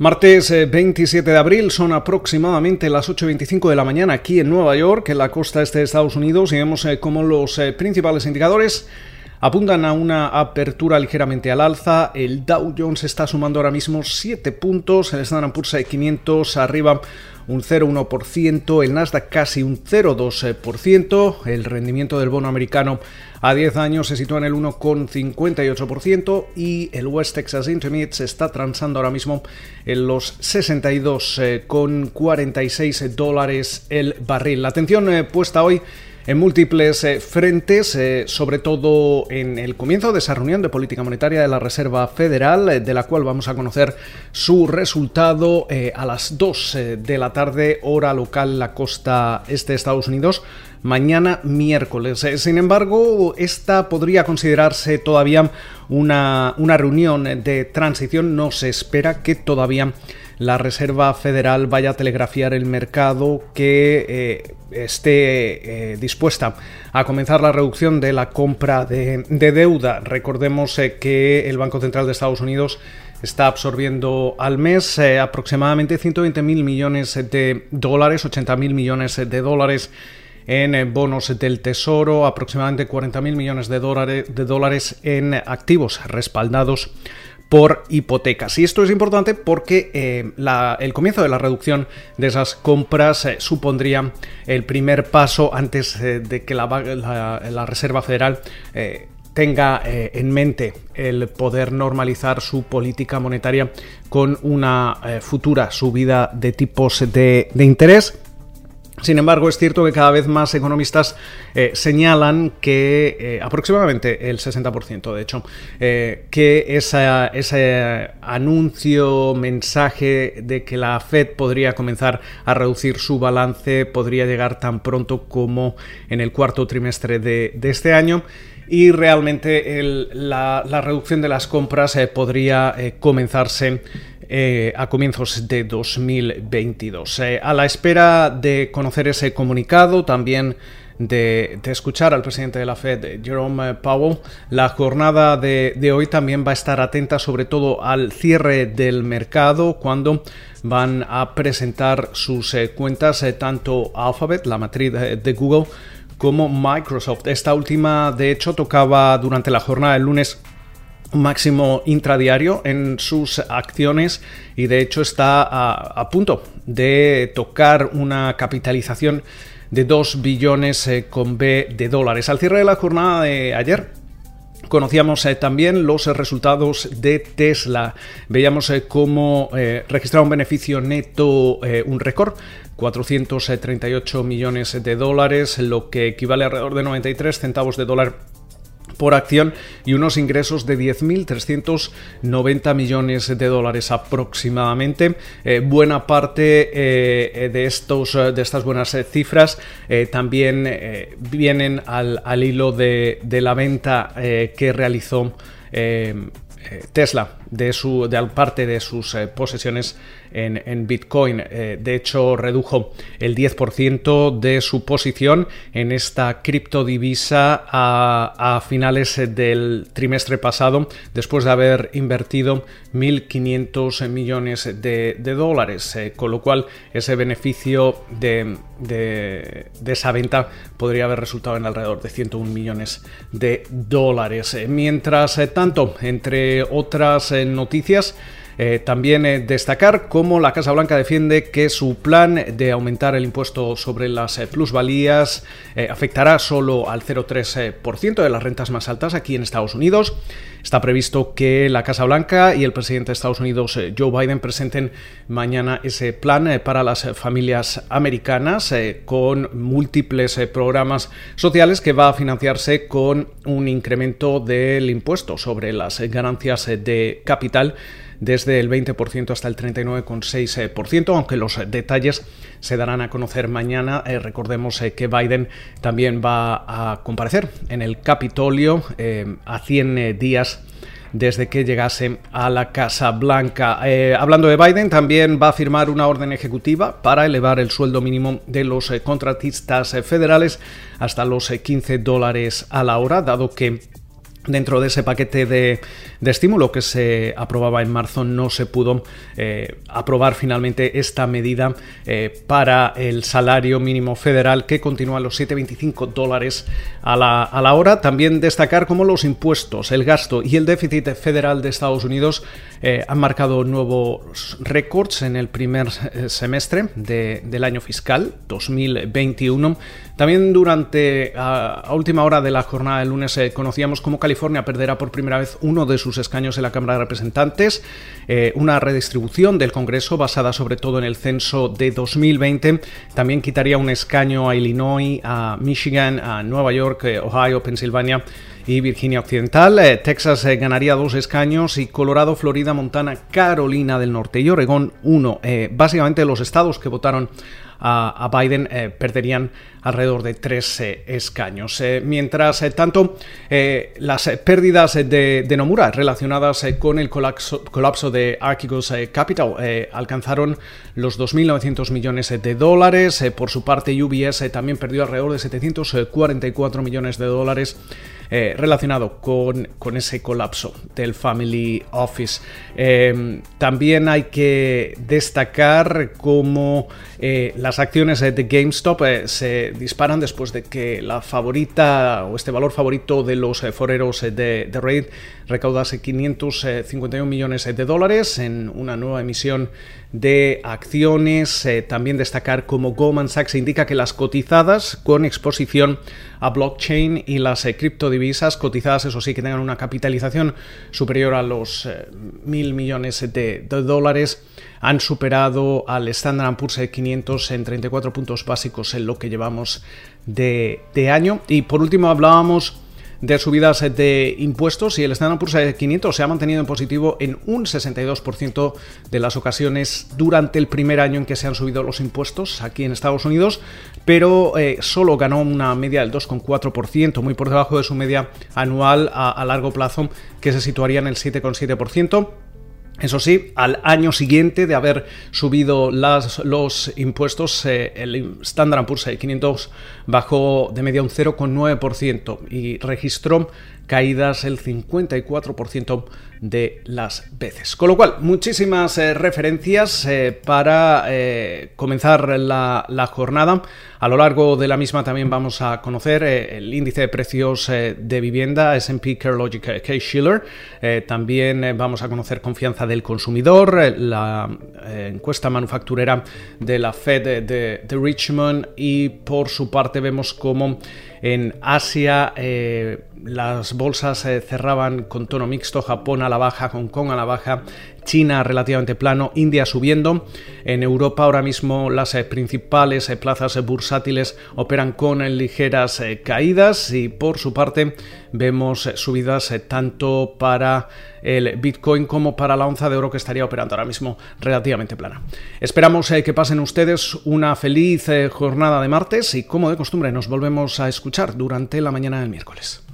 Martes 27 eh, de abril son aproximadamente las 8.25 de la mañana aquí en Nueva York, en la costa este de Estados Unidos, y vemos eh, cómo los eh, principales indicadores apuntan a una apertura ligeramente al alza. El Dow Jones está sumando ahora mismo 7 puntos, el Standard Poor's 500 arriba un 0,1%, el Nasdaq casi un 0,2%, el rendimiento del bono americano a 10 años se sitúa en el 1,58% y el West Texas Intermediate se está transando ahora mismo en los 62,46 dólares el barril. La atención eh, puesta hoy en múltiples eh, frentes, eh, sobre todo en el comienzo de esa reunión de política monetaria de la Reserva Federal, eh, de la cual vamos a conocer su resultado a las 2 de la tarde, hora local, la costa este de Estados Unidos mañana miércoles. Sin embargo, esta podría considerarse todavía una, una, reunión de transición. No se espera que todavía la Reserva Federal vaya a telegrafiar el mercado que eh, esté eh, dispuesta a comenzar la reducción de la compra de, deuda. Recordemos eh, que el Banco Central de Estados Unidos está absorbiendo al mes aproximadamente 120 mil millones de dólares, 80 mil millones de dólares en bonos del Tesoro, aproximadamente 40 mil millones de dólares, de dólares en activos respaldados por hipotecas. Y esto es importante porque eh, el comienzo de la reducción de esas compras eh, supondría el primer paso antes eh, de que la, Reserva Federal tenga en mente el poder normalizar su política monetaria con una futura subida de tipos de interés sin embargo, es cierto que cada vez más economistas eh, señalan que eh, aproximadamente el 60%, de hecho, eh, que ese anuncio, mensaje de que la Fed podría comenzar a reducir su balance podría llegar tan pronto como en el cuarto trimestre de, este año. Y realmente la, reducción de las compras podría comenzarse eh, a comienzos de 2022. Eh, a la espera de conocer ese comunicado, también de, escuchar al presidente de la Fed, Jerome Powell, la jornada de, hoy también va a estar atenta sobre todo al cierre del mercado cuando van a presentar sus eh, cuentas tanto Alphabet, la matriz de Google, como Microsoft. Esta última, de hecho, tocaba durante la jornada del lunes máximo intradiario en sus acciones y de hecho está a, punto de tocar una capitalización de 2 billones eh, con B de dólares. Al cierre de la jornada de ayer, Conocíamos eh, también los resultados de Tesla. Veíamos eh, cómo registraba un beneficio neto, un récord, 438 millones de dólares, lo que equivale a alrededor de 93 centavos de dólar por acción y unos ingresos de 10.390 millones de dólares aproximadamente. Eh, buena parte eh, de, estos, de estas buenas eh, cifras también vienen al, al hilo de, la venta que realizó Tesla de, su, de parte de sus posesiones en, Bitcoin. Eh, de hecho, redujo el 10% de su posición en esta criptodivisa a, a finales del trimestre pasado, después de haber invertido 1.500 millones de, dólares, eh, con lo cual ese beneficio de, esa venta podría haber resultado en alrededor de 101 millones de dólares. Eh, mientras tanto, entre otras noticias, eh, también eh, destacar cómo la Casa Blanca defiende que su plan de aumentar el impuesto sobre las eh, plusvalías afectará solo al 0,3% de las rentas más altas aquí en Estados Unidos. Está previsto que la Casa Blanca y el presidente de Estados Unidos, Joe Biden, presenten mañana ese plan para las familias americanas con múltiples programas sociales que va a financiarse con un incremento del impuesto sobre las ganancias de capital desde el 20% hasta el 39,6%, aunque los detalles se darán a conocer mañana. Eh, recordemos eh, que Biden también va a comparecer en el Capitolio eh, a 100 días desde que llegase a la Casa Blanca. hablando de Biden, también va a firmar una orden ejecutiva para elevar el sueldo mínimo de los contratistas federales hasta los 15 dólares a la hora, dado que Dentro de ese paquete de, estímulo que se aprobaba en marzo no se pudo eh, aprobar finalmente esta medida eh, para el salario mínimo federal que continúa a los 7,25 dólares a la, a la, hora. También destacar cómo los impuestos, el gasto y el déficit federal de Estados Unidos eh, han marcado nuevos récords en el primer semestre del año fiscal 2021. También durante a, última hora de la jornada del lunes conocíamos cómo California California perderá por primera vez uno de sus escaños en la Cámara de Representantes, eh, una redistribución del Congreso basada sobre todo en el censo de 2020. También quitaría un escaño a Illinois, a Michigan, a Nueva York, eh, Ohio, Pensilvania y Virginia Occidental. Eh, Texas ganaría dos escaños y Colorado, Florida, Montana, Carolina del Norte y Oregón uno. básicamente los estados que votaron a, Biden eh, perderían alrededor de tres eh, escaños. Eh, mientras tanto, las pérdidas de, Nomura relacionadas con el colapso, de Archegos Capital alcanzaron los 2.900 millones de dólares. por su parte, UBS también perdió alrededor de 744 millones de dólares. relacionado con, con, ese colapso del Family Office. también hay que destacar cómo la las acciones de GameStop eh, se disparan después de que la favorita o este valor favorito de los eh, foreros eh, de, de Reddit recaudase 551 millones de dólares en una nueva emisión de acciones. también destacar como Goldman Sachs indica que las cotizadas con exposición a blockchain y las criptodivisas cotizadas, eso sí, que tengan una capitalización superior a los mil millones de, de dólares, han superado al Standard Poor's 500 en 34 puntos básicos en lo que llevamos de, año. Y por último hablábamos de subidas de impuestos y el Standard Poor's 500 se ha mantenido en positivo en un 62% de las ocasiones durante el primer año en que se han subido los impuestos aquí en Estados Unidos, pero eh, solo ganó una media del 2,4%, muy por debajo de su media anual a, a largo plazo que se situaría en el 7,7%. Eso sí, al año siguiente de haber subido las, los impuestos, eh, el Standard Poor's 500 bajó de media un 0,9% y registró caídas el 54% de las veces. Con lo cual, muchísimas eh, referencias eh, para eh, comenzar la, jornada. A lo largo de la misma también vamos a conocer el índice de precios de vivienda SP CareLogic Case-Shiller. también vamos a conocer confianza del consumidor, la encuesta manufacturera de la Fed de, de Richmond y por su parte vemos cómo en Asia las bolsas cerraban con tono mixto, Japón a la baja, Hong Kong a la baja, China relativamente plano, India subiendo. En Europa ahora mismo las eh, principales eh, plazas eh, bursátiles operan con ligeras caídas y por su parte vemos subidas tanto para el Bitcoin como para la onza de oro que estaría operando ahora mismo relativamente plana. Esperamos que pasen ustedes una feliz jornada de martes y como de costumbre nos volvemos a escuchar durante la mañana del miércoles.